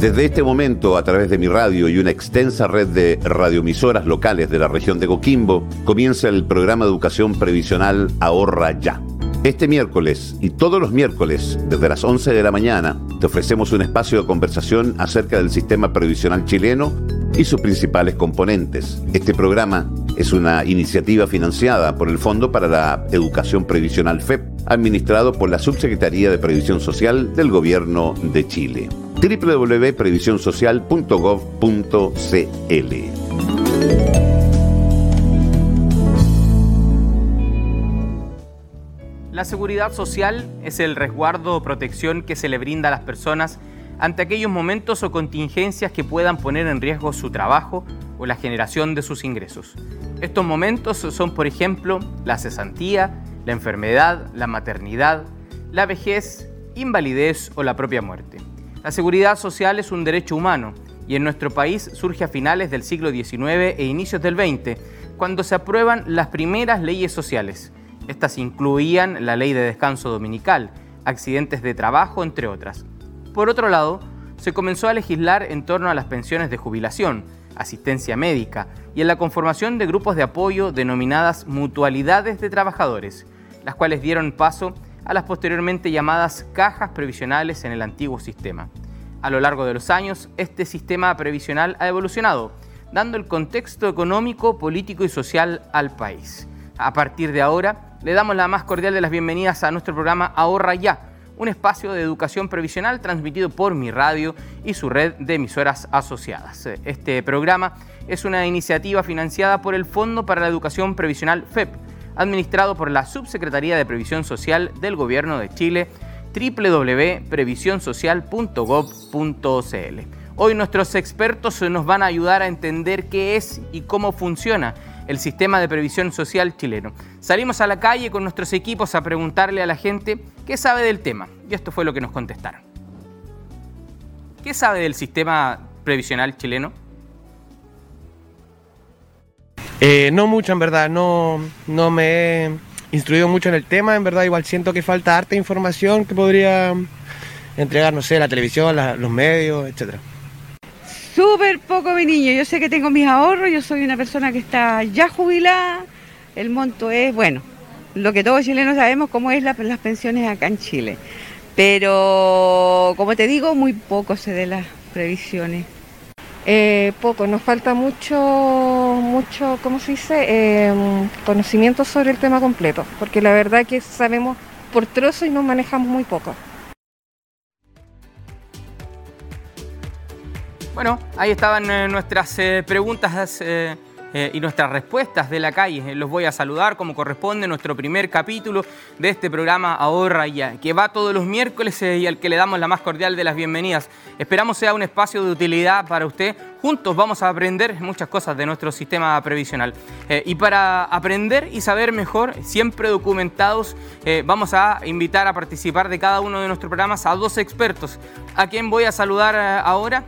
Desde este momento, a través de mi radio y una extensa red de radioemisoras locales de la región de Coquimbo, comienza el programa de educación previsional Ahorra Ya. Este miércoles y todos los miércoles, desde las 11 de la mañana, te ofrecemos un espacio de conversación acerca del sistema previsional chileno y sus principales componentes. Este programa es una iniciativa financiada por el Fondo para la Educación Previsional FEP, administrado por la Subsecretaría de Previsión Social del Gobierno de Chile www.previsionsocial.gov.cl. La seguridad social es el resguardo o protección que se le brinda a las personas ante aquellos momentos o contingencias que puedan poner en riesgo su trabajo o la generación de sus ingresos. Estos momentos son, por ejemplo, la cesantía, la enfermedad, la maternidad, la vejez, invalidez o la propia muerte. La seguridad social es un derecho humano y en nuestro país surge a finales del siglo XIX e inicios del XX, cuando se aprueban las primeras leyes sociales. Estas incluían la ley de descanso dominical, accidentes de trabajo, entre otras. Por otro lado, se comenzó a legislar en torno a las pensiones de jubilación, asistencia médica y en la conformación de grupos de apoyo denominadas mutualidades de trabajadores, las cuales dieron paso a las posteriormente llamadas cajas previsionales en el antiguo sistema. A lo largo de los años, este sistema previsional ha evolucionado, dando el contexto económico, político y social al país. A partir de ahora, le damos la más cordial de las bienvenidas a nuestro programa Ahorra Ya, un espacio de educación previsional transmitido por mi radio y su red de emisoras asociadas. Este programa es una iniciativa financiada por el Fondo para la Educación Previsional FEP, administrado por la Subsecretaría de Previsión Social del Gobierno de Chile, www.previsionsocial.gov.cl. Hoy nuestros expertos nos van a ayudar a entender qué es y cómo funciona el sistema de previsión social chileno. Salimos a la calle con nuestros equipos a preguntarle a la gente qué sabe del tema y esto fue lo que nos contestaron. ¿Qué sabe del sistema previsional chileno? Eh, no mucho, en verdad, no, no me he instruido mucho en el tema, en verdad igual siento que falta harta información que podría entregar, no sé, la televisión, los medios, etcétera. Súper poco mi niño, yo sé que tengo mis ahorros, yo soy una persona que está ya jubilada, el monto es, bueno, lo que todos chilenos sabemos cómo es las pensiones acá en Chile, pero como te digo, muy poco sé de las previsiones. Eh, poco, nos falta mucho, mucho, ¿cómo se dice? Em, conocimiento sobre el tema completo, porque la verdad que sabemos por trozo y nos manejamos muy poco. Bueno, ahí estaban eh, nuestras eh, preguntas eh, y nuestras respuestas de la calle. Los voy a saludar como corresponde nuestro primer capítulo de este programa Ahorra Ya, que va todos los miércoles y al que le damos la más cordial de las bienvenidas. Esperamos sea un espacio de utilidad para usted juntos vamos a aprender muchas cosas de nuestro sistema previsional. Eh, y para aprender y saber mejor, siempre documentados, eh, vamos a invitar a participar de cada uno de nuestros programas a dos expertos, a quien voy a saludar eh, ahora.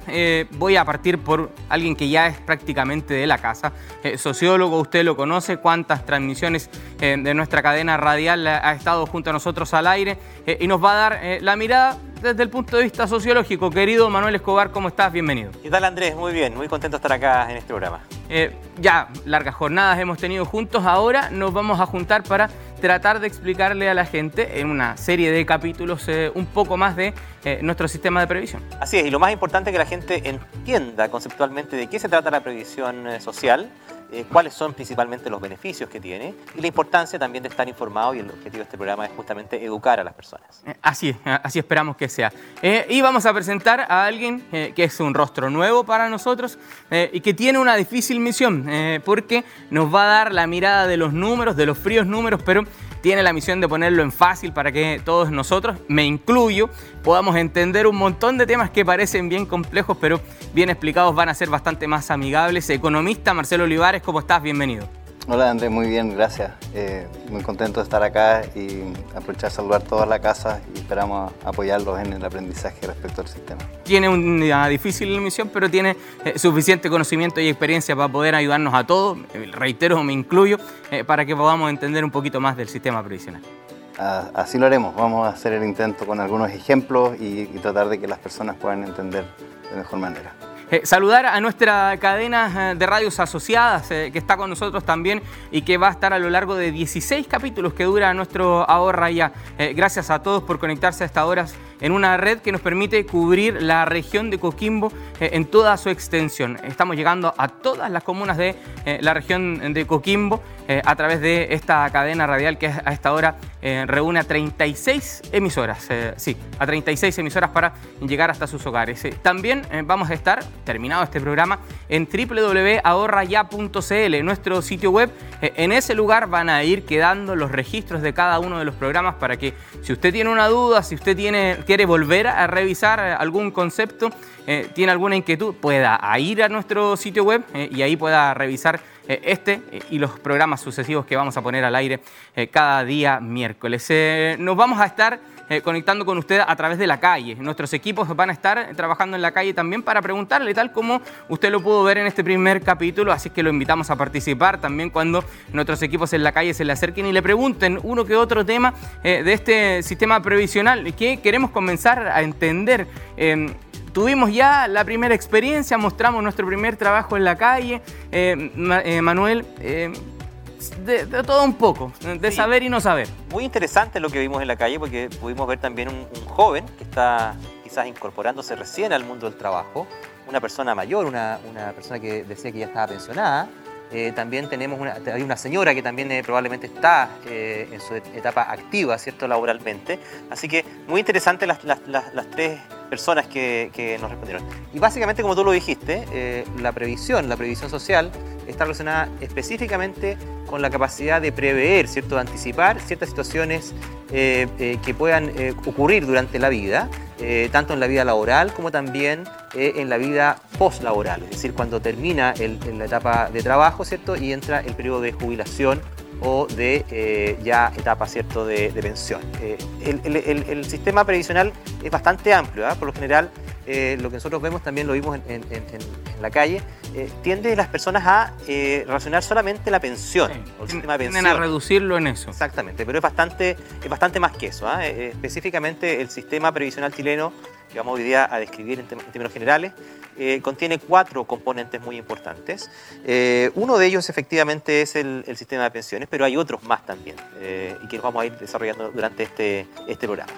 voy a partir por alguien que ya es prácticamente de la casa, sociólogo, usted lo conoce, cuántas transmisiones de nuestra cadena radial ha estado junto a nosotros al aire y nos va a dar la mirada desde el punto de vista sociológico. Querido Manuel Escobar, ¿cómo estás? Bienvenido. ¿Qué tal Andrés? Muy bien, muy contento de estar acá en este programa. Eh, ya, largas jornadas hemos tenido juntos, ahora nos vamos a juntar para tratar de explicarle a la gente en una serie de capítulos eh, un poco más de eh, nuestro sistema de previsión. Así es, y lo más importante es que la gente entienda conceptualmente de qué se trata la previsión social eh, cuáles son principalmente los beneficios que tiene y la importancia también de estar informado y el objetivo de este programa es justamente educar a las personas. Eh, así así esperamos que sea. Eh, y vamos a presentar a alguien que es un rostro nuevo para nosotros y que tiene una difícil misión porque nos va a dar la mirada de los números, de los fríos números, pero tiene la misión de ponerlo en fácil para que todos nosotros, me incluyo, podamos entender un montón de temas que parecen bien complejos, pero bien explicados van a ser bastante más amigables. Economista Marcelo Olivares, ¿cómo estás? Bienvenido. Hola Andrés, muy bien, gracias. Eh, muy contento de estar acá y aprovechar a saludar toda la casa y esperamos apoyarlos en el aprendizaje respecto al sistema. Tiene una difícil misión, pero tiene eh, suficiente conocimiento y experiencia para poder ayudarnos a todos, eh, reitero, me incluyo, para que podamos entender un poquito más del sistema previsional. así lo haremos. Vamos a hacer el intento con algunos ejemplos y tratar de que las personas puedan entender de mejor manera. Eh, saludar a nuestra cadena eh, de radios asociadas eh, que está con nosotros también y que va a estar a lo largo de 16 capítulos que dura nuestro Ahorra Ya. gracias a todos por conectarse a estas horas en una red que nos permite cubrir la región de Coquimbo en toda su extensión. Estamos llegando a todas las comunas de la región de Coquimbo a través de esta cadena radial que a esta hora reúne a 36 emisoras. sí, a 36 emisoras para llegar hasta sus hogares. también vamos a estar terminado este programa en www.ahorraya.cl, nuestro sitio web. Eh, en ese lugar van a ir quedando los registros de cada uno de los programas para que si usted tiene una duda, si usted tiene, quiere volver a revisar eh, algún concepto, eh, tiene alguna inquietud, pueda ir a nuestro sitio web y ahí pueda revisar este y los programas sucesivos que vamos a poner al aire cada día miércoles. nos vamos a estar eh, conectando con usted a través de la calle. Nuestros equipos van a estar trabajando en la calle también para preguntarle, tal como usted lo pudo ver en este primer capítulo, así que lo invitamos a participar también cuando nuestros equipos en la calle se le acerquen y le pregunten uno que otro tema eh, de este sistema previsional que queremos comenzar a entender. Em, tuvimos ya la primera experiencia, mostramos nuestro primer trabajo en la calle. Eh, Manuel, de, todo un poco, de saber y no saber. Muy interesante lo que vimos en la calle porque pudimos ver también un, joven que está quizás incorporándose recién al mundo del trabajo, una persona mayor, una, una persona que decía que ya estaba pensionada. Eh, también tenemos una, hay una señora que también eh, probablemente está eh, en su etapa activa, ¿cierto?, laboralmente. Así que muy interesante las, las, las tres personas que, nos respondieron. Y básicamente, como tú lo dijiste, eh, la previsión, la previsión social, está relacionada específicamente con la capacidad de prever, ¿cierto? de anticipar ciertas situaciones eh, eh, que puedan ocurrir durante la vida, tanto en la vida laboral como también en la vida postlaboral, es decir, cuando termina la etapa de trabajo ¿cierto? y entra el periodo de jubilación o de eh, ya etapa ¿cierto? De, pensión. Eh, el, sistema previsional es bastante amplio, ¿ah? por lo general eh, lo que nosotros vemos también lo vimos en, la calle, tiende las personas a relacionar solamente la pensión o el sistema de pensión. a reducirlo en eso. Exactamente, pero es bastante, es bastante más que eso. ¿ah? específicamente el sistema previsional chileno que vamos hoy día a describir en, términos generales, eh, contiene cuatro componentes muy importantes. Eh, uno de ellos efectivamente es el, sistema de pensiones, pero hay otros más también eh, y que los vamos a ir desarrollando durante este, este programa.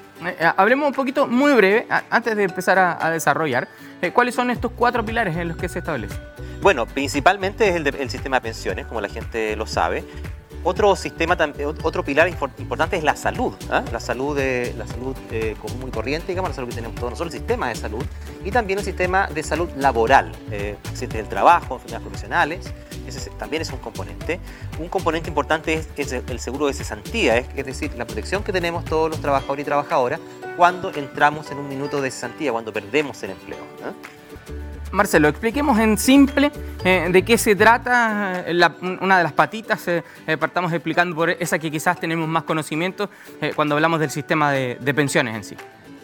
hablemos un poquito muy breve, antes de empezar a, desarrollar, ¿cuáles son estos cuatro pilares en los que se establece? Bueno, principalmente es el, el sistema de pensiones, como la gente lo sabe, otro sistema, otro pilar importante es la salud, ¿ah? la salud, de, la salud eh, común y corriente, digamos, la salud que tenemos todos nosotros, el sistema de salud, y también el sistema de salud laboral, eh, del trabajo, enfermedades profesionales, ese también es un componente. Un componente importante es, el seguro de cesantía, es, es, decir, la protección que tenemos todos los trabajadores y trabajadoras cuando entramos en un minuto de cesantía, cuando perdemos el empleo. Marcelo, expliquemos en simple eh, de qué se trata eh, una de las patitas. Eh, partamos explicando por esa que quizás tenemos más conocimiento cuando hablamos del sistema de, pensiones en sí.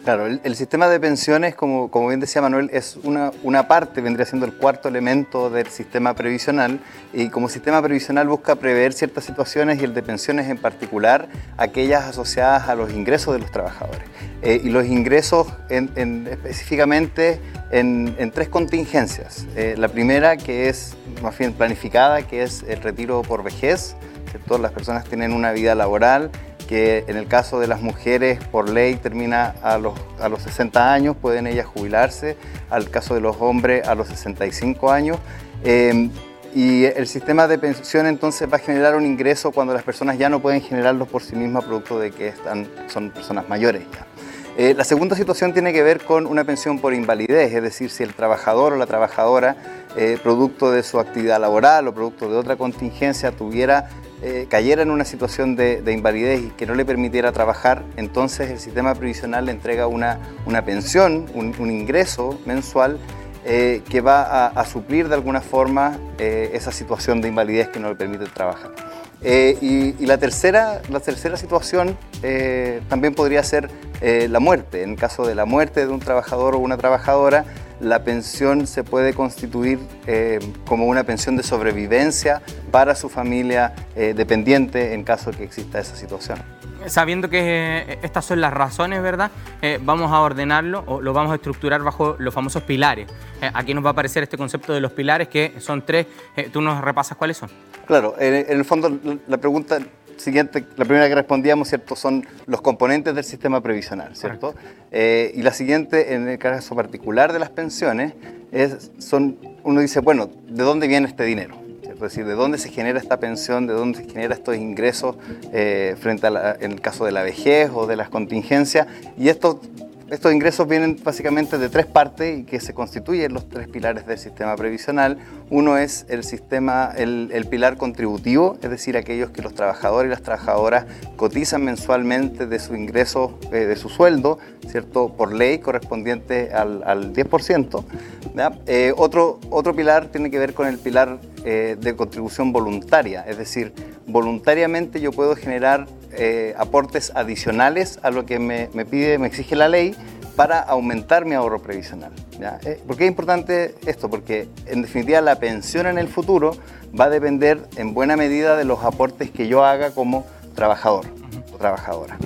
Claro, el, sistema de pensiones, como, bien decía Manuel, es una, parte, vendría siendo el cuarto elemento del sistema previsional y como sistema previsional busca prever ciertas situaciones y el de pensiones en particular, aquellas asociadas a los ingresos de los trabajadores. y los ingresos en, específicamente en, tres contingencias. Eh, la primera, que es más bien planificada, que es el retiro por vejez. Todas las personas tienen una vida laboral que en el caso de las mujeres por ley termina a los, a los 60 años, pueden ellas jubilarse, al caso de los hombres a los 65 años. Eh, y el sistema de pensión entonces va a generar un ingreso cuando las personas ya no pueden generarlo por sí mismas producto de que están, son personas mayores. Eh, la segunda situación tiene que ver con una pensión por invalidez, es decir, si el trabajador o la trabajadora, eh, producto de su actividad laboral o producto de otra contingencia, tuviera, eh, cayera en una situación de, invalidez y que no le permitiera trabajar, entonces el sistema previsional le entrega una, una pensión, un, ingreso mensual que va a, suplir de alguna forma esa situación de invalidez que no le permite trabajar. Y, y, la, tercera, la tercera situación también podría ser eh, la muerte. En caso de la muerte de un trabajador o una trabajadora, la pensión se puede constituir eh, como una pensión de sobrevivencia para su familia eh, dependiente en caso que exista esa situación. sabiendo que eh, estas son las razones, ¿verdad? Eh, vamos a ordenarlo o lo vamos a estructurar bajo los famosos pilares. Eh, aquí nos va a aparecer este concepto de los pilares, que son tres. ¿Tú nos repasas cuáles son? Claro, en, el fondo la pregunta siguiente, la primera que respondíamos, ¿cierto? Son los componentes del sistema previsional, ¿cierto? y la siguiente, en el caso particular de las pensiones, es, son, uno dice, bueno, ¿de dónde viene este dinero? Es decir, de dónde se genera esta pensión, de dónde se genera estos ingresos eh, frente a en el caso de la vejez o de las contingencias. Y estos, estos ingresos vienen básicamente de tres partes y que se constituyen los tres pilares del sistema previsional. Uno es el sistema, el, pilar contributivo, es decir, aquellos que los trabajadores y las trabajadoras cotizan mensualmente de su ingreso, eh, de su sueldo, ¿cierto? Por ley correspondiente al, al 10%. Eh, otro, otro pilar tiene que ver con el pilar eh, de contribución voluntaria, es decir, voluntariamente yo puedo generar eh, aportes adicionales a lo que me, pide, me exige la ley para aumentar mi ahorro previsional. Eh, ¿Por qué es importante esto? Porque en definitiva la pensión en el futuro va a depender en buena medida de los aportes que yo haga como trabajador o trabajadora.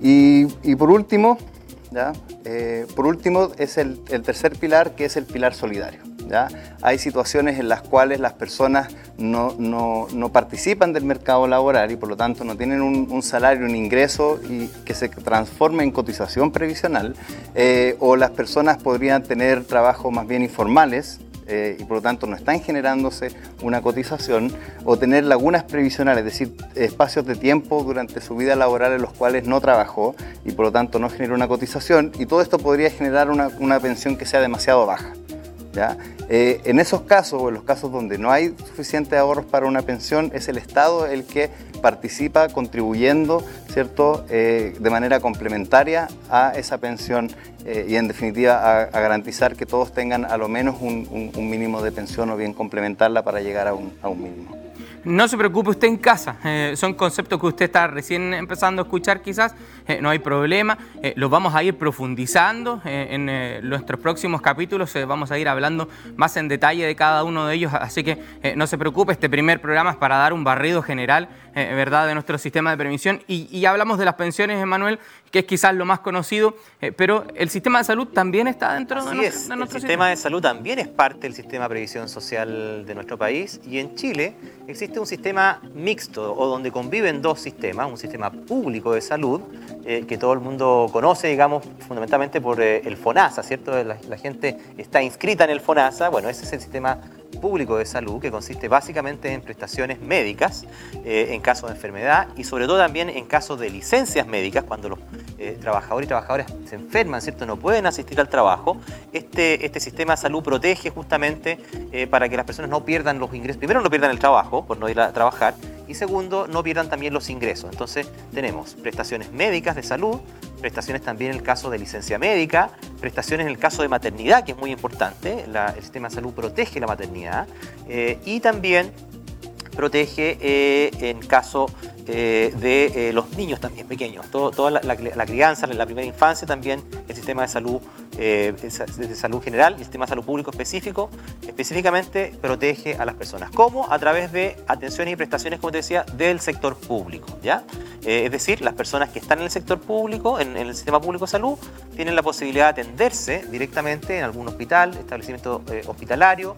y, por último, por último es el tercer pilar que es el pilar solidario. Hay situaciones en las cuales las personas no, participan del mercado laboral y por lo tanto no tienen un, salario, un ingreso que se transforme en cotización previsional, eh, o las personas podrían tener trabajos más bien informales, eh, y por lo tanto no están generándose una cotización o tener lagunas previsionales, es decir, espacios de tiempo durante su vida laboral en los cuales no trabajó y por lo tanto no generó una cotización y todo esto podría generar una pensión que sea demasiado baja. Eh, en esos casos o en los casos donde no hay suficientes ahorros para una pensión, es el Estado el que participa contribuyendo ¿cierto? Eh, de manera complementaria a esa pensión eh, y en definitiva a, garantizar que todos tengan a lo menos un, mínimo de pensión o bien complementarla para llegar a un, a un mínimo. No se preocupe usted en casa, eh, son conceptos que usted está recién empezando a escuchar quizás, eh, no hay problema, eh, los vamos a ir profundizando en nuestros próximos capítulos, vamos a ir hablando más en detalle de cada uno de ellos, así que no se preocupe, este primer programa es para dar un barrido general ¿verdad? de nuestro sistema de previsión y, y hablamos de las pensiones, Emanuel, que es quizás lo más conocido, eh, pero el sistema de salud también está dentro de, nuestro, el sistema, de salud también es parte del sistema de previsión social de nuestro país y en Chile existe un sistema mixto o donde conviven dos sistemas, un sistema público de salud eh, que todo el mundo conoce, digamos, fundamentalmente por eh, el FONASA, ¿cierto? La, la gente está inscrita en el FONASA, bueno, ese es el sistema público de salud que consiste básicamente en prestaciones médicas eh, en caso de enfermedad y sobre todo también en caso de licencias médicas cuando los eh, trabajadores y trabajadoras se enferman, ¿cierto? No pueden asistir al trabajo. Este, este sistema de salud protege justamente eh, para que las personas no pierdan los ingresos. Primero no pierdan el trabajo por no ir a trabajar y segundo no pierdan también los ingresos. Entonces tenemos prestaciones médicas de salud, prestaciones también en el caso de licencia médica, prestaciones en el caso de maternidad, que es muy importante, el sistema de salud protege la maternidad, eh, y también protege eh, en caso eh, de los niños también pequeños. toda la, la, crianza, la primera infancia también, el sistema de salud eh, de salud general y el sistema de salud público específico, específicamente protege a las personas. ¿Cómo? A través de atenciones y prestaciones, como te decía, del sector público. ¿ya? Eh, es decir, las personas que están en el sector público, en, el sistema público de salud, tienen la posibilidad de atenderse directamente en algún hospital, establecimiento eh, hospitalario,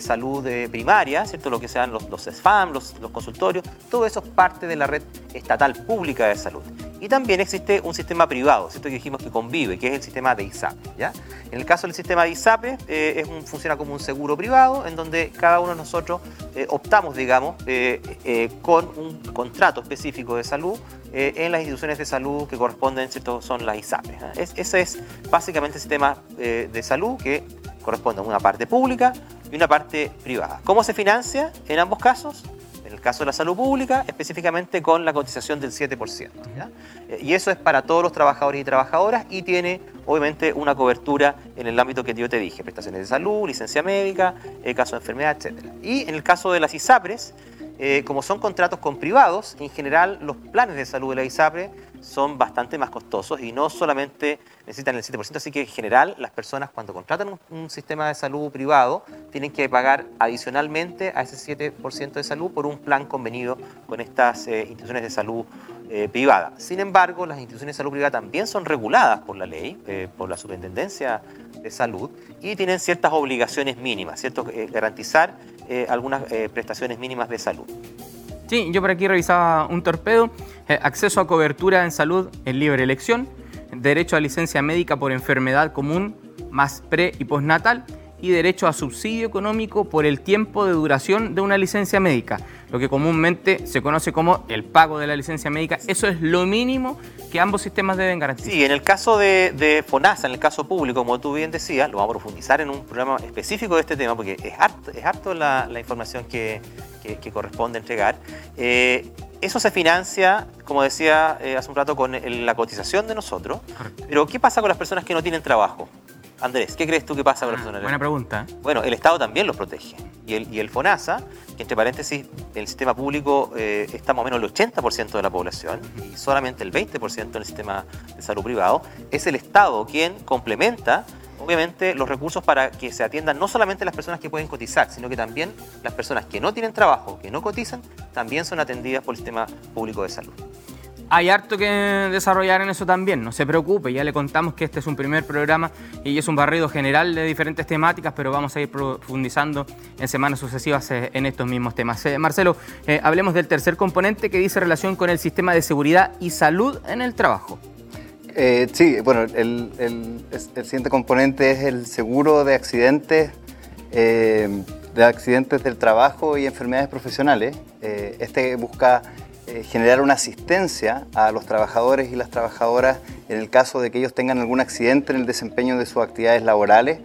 salud primaria, ¿cierto? lo que sean los, los SFAM, los consultorios, todo eso es parte de la red estatal pública de salud. Y también existe un sistema privado, ¿cierto? que dijimos que convive, que es el sistema de ISAPE. ¿ya? En el caso del sistema de ISAPE, eh, es un, funciona como un seguro privado, en donde cada uno de nosotros eh, optamos, digamos, eh, con un contrato específico de salud en las instituciones de salud que corresponden, ¿cierto? son las ISAPE. ese es básicamente el sistema de salud que corresponde a una parte pública y una parte privada. ¿Cómo se financia en ambos casos? En el caso de la salud pública, específicamente con la cotización del 7%. Eh, y eso es para todos los trabajadores y trabajadoras y tiene obviamente una cobertura en el ámbito que yo te dije, prestaciones de salud, licencia médica, eh, caso de enfermedad, etc. Y en el caso de las ISAPRES, eh, como son contratos con privados, en general los planes de salud de la ISAPRE son bastante más costosos y no solamente necesitan el 7%, así que en general las personas cuando contratan un, sistema de salud privado tienen que pagar adicionalmente a ese 7% de salud por un plan convenido con estas eh, instituciones de salud eh, privada. Sin embargo, las instituciones de salud privada también son reguladas por la ley, eh, por la Superintendencia de Salud, y tienen ciertas obligaciones mínimas, ¿cierto? garantizar algunas prestaciones mínimas de salud. Sí, yo por aquí revisaba un torpedo, acceso a cobertura en salud en libre elección, derecho a licencia médica por enfermedad común más pre y postnatal y derecho a subsidio económico por el tiempo de duración de una licencia médica, lo que comúnmente se conoce como el pago de la licencia médica. Eso es lo mínimo que ambos sistemas deben garantizar. Sí, en el caso de, FONASA, en el caso público, como tú bien decías, lo vamos a profundizar en un programa específico de este tema porque es harto, es harto la, información que, corresponde entregar. Eh, eso se financia, como decía eh, hace un rato, con la cotización de nosotros. Pero ¿qué pasa con las personas que no tienen trabajo? Andrés, ¿qué crees tú que pasa con las ah, personas? Buena pregunta. Bueno, el Estado también los protege. Y el, y el FONASA, que entre paréntesis, el sistema público eh, está más o menos el 80% de la población y solamente el 20% en el sistema de salud privado, es el Estado quien complementa obviamente los recursos para que se atiendan no solamente las personas que pueden cotizar, sino que también las personas que no tienen trabajo, que no cotizan, también son atendidas por el sistema público de salud. Hay harto que desarrollar en eso también, no se preocupe, ya le contamos que este es un primer programa y es un barrido general de diferentes temáticas, pero vamos a ir profundizando en semanas sucesivas eh, en estos mismos temas. Eh, Marcelo, eh, hablemos del tercer componente que dice relación con el sistema de seguridad y salud en el trabajo. Sí, bueno, el, siguiente componente es el seguro de accidentes, de accidentes del trabajo y enfermedades profesionales. Este busca generar una asistencia a los trabajadores y las trabajadoras en el caso de que ellos tengan algún accidente en el desempeño de sus actividades laborales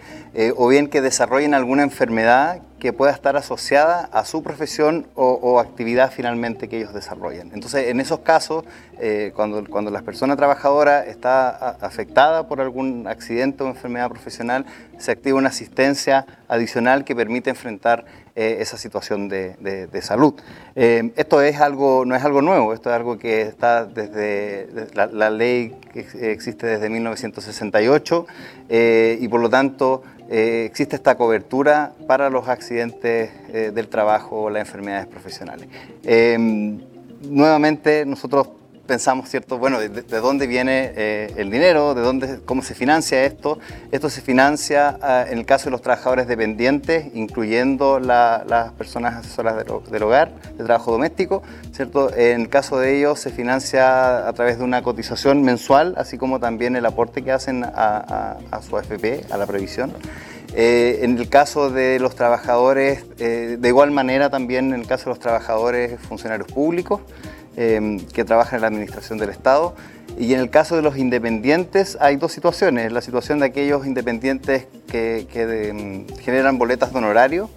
o bien que desarrollen alguna enfermedad que pueda estar asociada a su profesión o, actividad finalmente que ellos desarrollen. Entonces, en esos casos, eh, cuando, cuando la persona trabajadora está afectada por algún accidente o enfermedad profesional, se activa una asistencia adicional que permite enfrentar eh, esa situación de, salud. Eh, esto es algo, no es algo nuevo, esto es algo que está desde la, ley que existe desde 1968 y por lo tanto eh, existe esta cobertura para los accidentes eh, del trabajo o las enfermedades profesionales. Nuevamente nosotros pensamos, ¿cierto? Bueno, de, dónde viene eh, el dinero, de dónde, cómo se financia esto. Esto se financia ah, en el caso de los trabajadores dependientes, incluyendo las personas asesoras del, hogar, de trabajo doméstico, ¿cierto? En el caso de ellos se financia a través de una cotización mensual, así como también el aporte que hacen a, su AFP, a la previsión. Eh, en el caso de los trabajadores, eh, de igual manera también en el caso de los trabajadores funcionarios públicos, Em, que trabaja en la administración del Estado. Y en el caso de los independientes hay dos situaciones. La situación de aquellos independientes que, em, generan boletas de honorario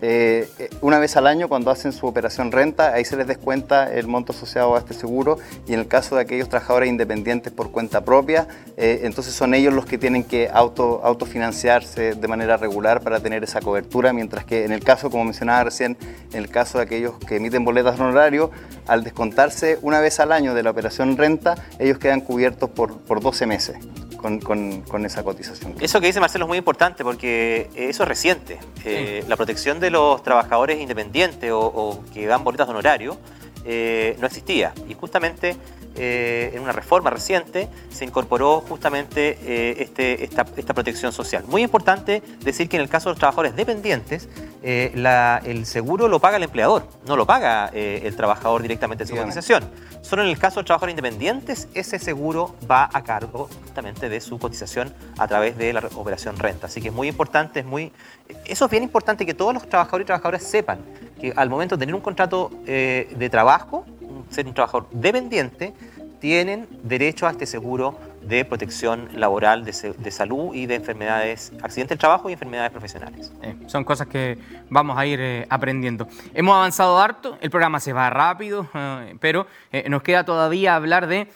eh, eh, una vez al año cuando hacen su operación renta, ahí se les descuenta el monto asociado a este seguro y en el caso de aquellos trabajadores independientes por cuenta propia, eh, entonces son ellos los que tienen que auto, autofinanciarse de manera regular para tener esa cobertura, mientras que en el caso, como mencionaba recién, en el caso de aquellos que emiten boletas honorario, al descontarse una vez al año de la operación renta, ellos quedan cubiertos por, por 12 meses con, esa cotización. Eso que dice Marcelo es muy importante porque eso es reciente. Eh, la protección de los trabajadores independientes o, que dan boletas de honorario eh, no existía. Y justamente eh, en una reforma reciente se incorporó justamente eh, este, esta, protección social. Muy importante decir que en el caso de los trabajadores dependientes, eh, el seguro lo paga el empleador, no lo paga el trabajador directamente de su cotización. Solo en el caso de trabajadores independientes, ese seguro va a cargo justamente de su cotización a través de la operación renta. Así que es muy importante, es muy, eso es bien importante que todos los trabajadores y trabajadoras sepan que al momento de tener un contrato de trabajo, ser un trabajador dependiente, tienen derecho a este seguro de protección laboral, de, salud y de enfermedades, accidentes del trabajo y enfermedades profesionales. Eh, son cosas que vamos a ir eh, aprendiendo. Hemos avanzado harto, el programa se va rápido, eh, pero nos queda todavía hablar de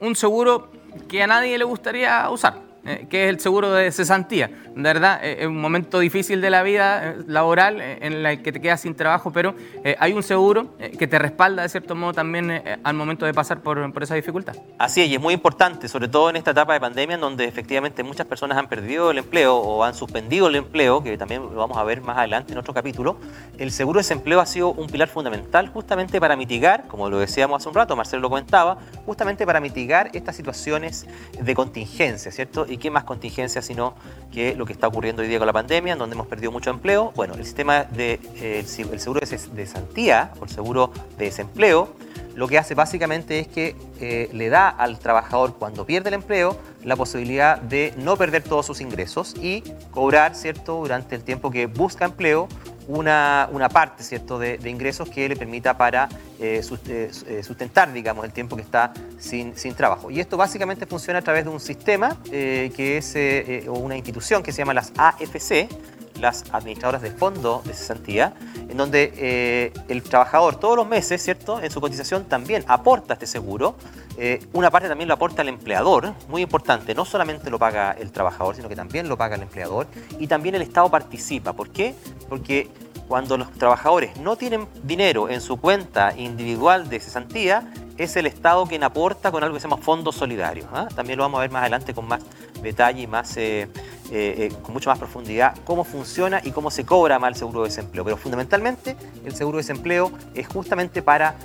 un seguro que a nadie le gustaría usar que es el seguro de cesantía. De verdad, es un momento difícil de la vida laboral en el que te quedas sin trabajo, pero hay un seguro que te respalda de cierto modo también al momento de pasar por, por esa dificultad. Así es, y es muy importante, sobre todo en esta etapa de pandemia, en donde efectivamente muchas personas han perdido el empleo o han suspendido el empleo, que también lo vamos a ver más adelante en otro capítulo. El seguro de desempleo ha sido un pilar fundamental justamente para mitigar, como lo decíamos hace un rato, Marcelo lo comentaba, justamente para mitigar estas situaciones de contingencia, ¿cierto? ¿Y qué más contingencia sino que lo que está ocurriendo hoy día con la pandemia, donde hemos perdido mucho empleo? Bueno, el sistema de eh, el seguro de cesantía o el seguro de desempleo lo que hace básicamente es que eh, le da al trabajador cuando pierde el empleo la posibilidad de no perder todos sus ingresos y cobrar, ¿cierto?, durante el tiempo que busca empleo una, parte ¿cierto? De, ingresos que le permita para eh, eh, sustentar digamos, el tiempo que está sin, trabajo. Y esto básicamente funciona a través de un sistema que es, o una institución que se llama las AFC, las administradoras de fondo de cesantía, en donde eh, el trabajador todos los meses, ¿cierto? En su cotización también aporta este seguro. Eh, una parte también lo aporta el empleador, muy importante, no solamente lo paga el trabajador, sino que también lo paga el empleador. Y también el Estado participa. ¿Por qué? Porque cuando los trabajadores no tienen dinero en su cuenta individual de cesantía, es el Estado quien aporta con algo que se llama fondos solidarios. ¿ah? También lo vamos a ver más adelante con más detalle y más, eh, eh, eh, con mucho más profundidad cómo funciona y cómo se cobra más el seguro de desempleo. Pero fundamentalmente el seguro de desempleo es justamente para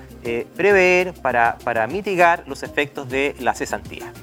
prever, para, para mitigar los efectos de la cesantía.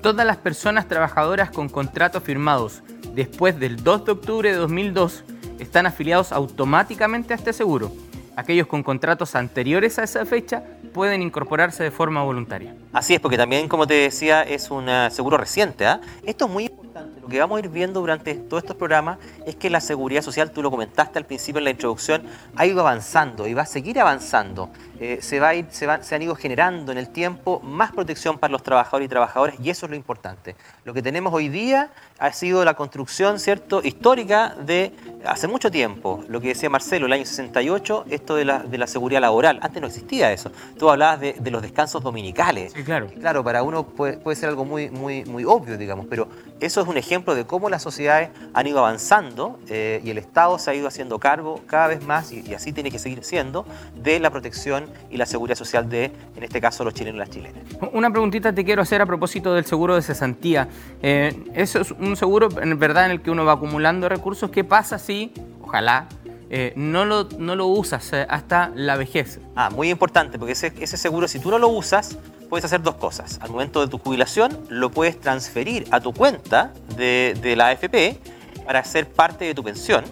todas las personas trabajadoras con contratos firmados después del 2 de octubre de 2002 están afiliados automáticamente a este seguro. Aquellos con contratos anteriores a esa fecha pueden incorporarse de forma voluntaria. Así es, porque también, como te decía, es un eh, seguro reciente. ¿ah? Esto es muy importante. Lo que vamos a ir viendo durante todos estos programas es que la seguridad social, tú lo comentaste al principio en la introducción, ha ido avanzando y va a seguir avanzando. Eh, se, va a ir, se, se han ido generando en el tiempo más protección para los trabajadores y trabajadoras y eso es lo importante. Lo que tenemos hoy día ha sido la construcción cierto histórica de hace mucho tiempo, lo que decía Marcelo, el año 68, esto de la, de la seguridad laboral. Antes no existía eso. Tú hablabas de, de los descansos dominicales. Sí, claro. claro, para uno puede, puede, ser algo muy, muy, muy obvio, digamos, pero eso es un ejemplo de cómo las sociedades han ido avanzando eh, y el Estado se ha ido haciendo cargo cada vez más, y, y, así tiene que seguir siendo, de la protección y la seguridad social de, en este caso, los chilenos y las chilenas. Una preguntita te quiero hacer a propósito del seguro de cesantía. Eh, eso es un seguro, en verdad, en el que uno va acumulando recursos. ¿Qué pasa si, ojalá, eh, no, lo, no lo usas eh, hasta la vejez? Ah, muy importante, porque ese, ese seguro, si tú no lo usas, puedes hacer dos cosas. Al momento de tu jubilación, lo puedes transferir a tu cuenta de, de la AFP para ser parte de tu pensión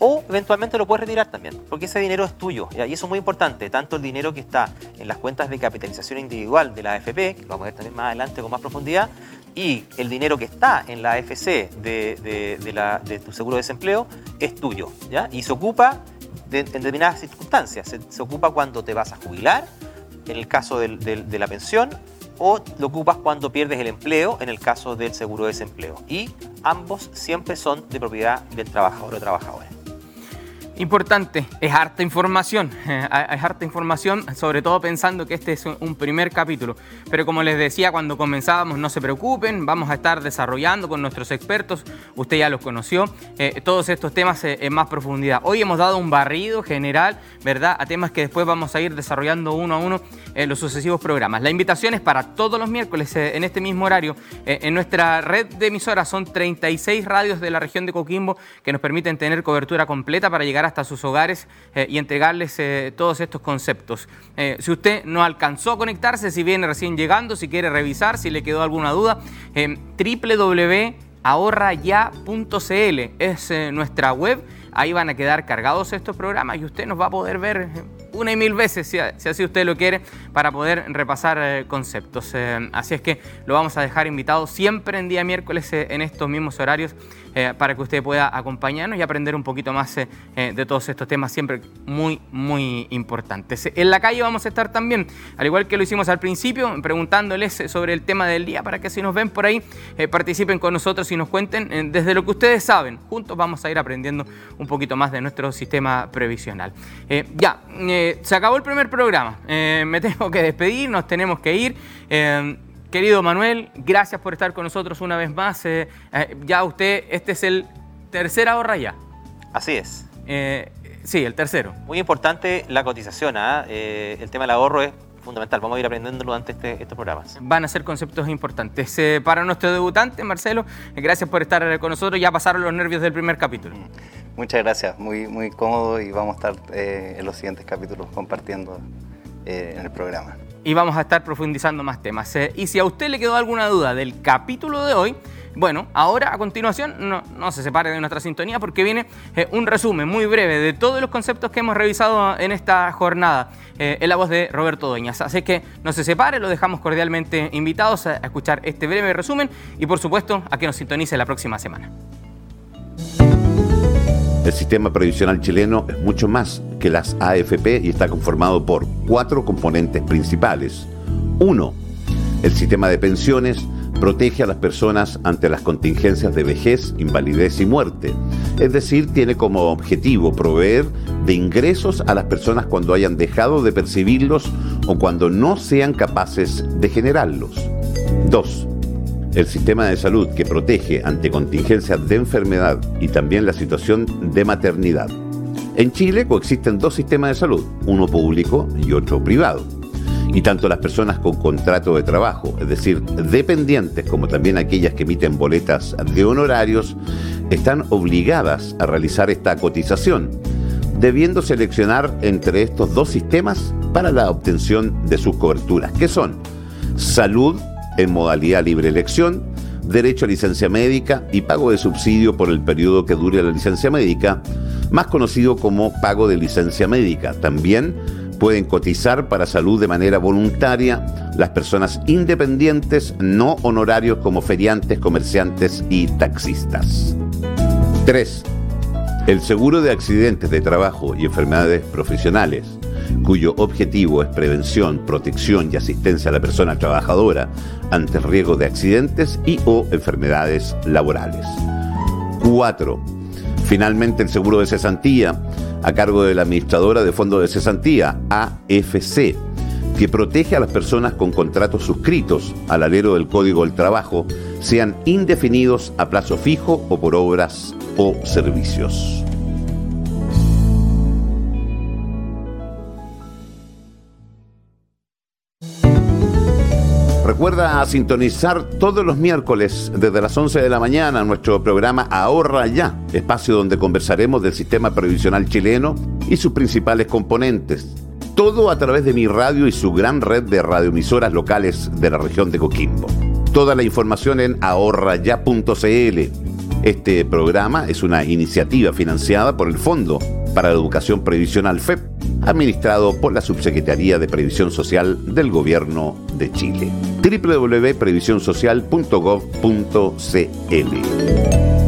o eventualmente lo puedes retirar también, porque ese dinero es tuyo. Y eso es muy importante, tanto el dinero que está en las cuentas de capitalización individual de la AFP, que lo vamos a ver también más adelante con más profundidad, y el dinero que está en la AFC de, tu seguro de desempleo es tuyo, ¿ya? Y se ocupa en determinadas circunstancias. Se, ocupa cuando te vas a jubilar, en el caso de la pensión, o lo ocupas cuando pierdes el empleo, en el caso del seguro de desempleo. Y ambos siempre son de propiedad del trabajador o trabajadora. Importante, es harta información, es harta información, sobre todo pensando que este es un primer capítulo. Pero como les decía cuando comenzábamos, no se preocupen, vamos a estar desarrollando con nuestros expertos, usted ya los conoció, eh, todos estos temas eh, en más profundidad. Hoy hemos dado un barrido general, ¿verdad?, a temas que después vamos a ir desarrollando uno a uno en los sucesivos programas. La invitación es para todos los miércoles eh, en este mismo horario. en nuestra red de emisoras son 36 radios de la región de Coquimbo que nos permiten tener cobertura completa para llegar a hasta sus hogares eh, y entregarles eh, todos estos conceptos. Eh, si usted no alcanzó a conectarse, si viene recién llegando, si quiere revisar, si le quedó alguna duda, www.ahorraya.cl es nuestra web. Ahí van a quedar cargados estos programas y usted nos va a poder ver una y mil veces, si, así usted lo quiere, para poder repasar eh, conceptos. Eh, así es que lo vamos a dejar invitado siempre en día miércoles eh, en estos mismos horarios para que usted pueda acompañarnos y aprender un poquito más de todos estos temas, siempre muy, muy importantes. En la calle vamos a estar también, al igual que lo hicimos al principio, preguntándoles sobre el tema del día para que si nos ven por ahí, participen con nosotros y nos cuenten desde lo que ustedes saben. Juntos vamos a ir aprendiendo un poquito más de nuestro sistema previsional. ya, se acabó el primer programa. Eh, me tengo que despedir, nos tenemos que ir. Eh, Querido Manuel, gracias por estar con nosotros una vez más. Eh, ya usted, este es el tercer ahorra ya. Así es. Sí, el tercero. Muy importante la cotización. ¿ah? El tema del ahorro es fundamental. Vamos a ir aprendiéndolo durante este, estos programas. Van a ser conceptos importantes. Eh, para nuestro debutante, Marcelo, gracias por estar con nosotros. Ya pasaron los nervios del primer capítulo. Muchas gracias, muy, muy cómodo y vamos a estar eh, en los siguientes capítulos compartiendo eh, en el programa. y vamos a estar profundizando más temas. Eh, y si a usted le quedó alguna duda del capítulo de hoy, bueno, ahora a continuación no, se separe de nuestra sintonía porque viene eh, un resumen muy breve de todos los conceptos que hemos revisado en esta jornada eh, en la voz de Roberto Doñas. Así que no se separe, lo dejamos cordialmente invitados a escuchar este breve resumen y por supuesto a que nos sintonice la próxima semana. El sistema previsional chileno es mucho más que las AFP y está conformado por cuatro componentes principales. Uno, el sistema de pensiones protege a las personas ante las contingencias de vejez, invalidez y muerte. Es decir, tiene como objetivo proveer de ingresos a las personas cuando hayan dejado de percibirlos o cuando no sean capaces de generarlos. Dos, el sistema de salud que protege ante contingencias de enfermedad y también la situación de maternidad. En Chile coexisten dos sistemas de salud, uno público y otro privado. Y tanto las personas con contrato de trabajo, es decir, dependientes, como también aquellas que emiten boletas de honorarios, están obligadas a realizar esta cotización, debiendo seleccionar entre estos dos sistemas para la obtención de sus coberturas, que son salud en modalidad libre elección, derecho a licencia médica y pago de subsidio por el periodo que dure la licencia médica, más conocido como pago de licencia médica. También pueden cotizar para salud de manera voluntaria las personas independientes no honorarios como feriantes, comerciantes y taxistas. 3. El seguro de accidentes de trabajo y enfermedades profesionales, cuyo objetivo es prevención, protección y asistencia a la persona trabajadora ante el riesgo de accidentes y o enfermedades laborales. 4. Finalmente, el seguro de cesantía a cargo de la administradora de fondos de cesantía, AFC, que protege a las personas con contratos suscritos al alero del Código del Trabajo, sean indefinidos a plazo fijo o por obras o servicios. Recuerda sintonizar todos los miércoles desde las 11 de la mañana nuestro programa Ahorra Ya, espacio donde conversaremos del sistema previsional chileno y sus principales componentes. Todo a través de mi radio y su gran red de radioemisoras locales de la región de Coquimbo. Toda la información en ahorraya.cl. Este programa es una iniciativa financiada por el Fondo para la Educación Previsional FEP, administrado por la Subsecretaría de Previsión Social del Gobierno de Chile. www.previsionsocial.gov.cl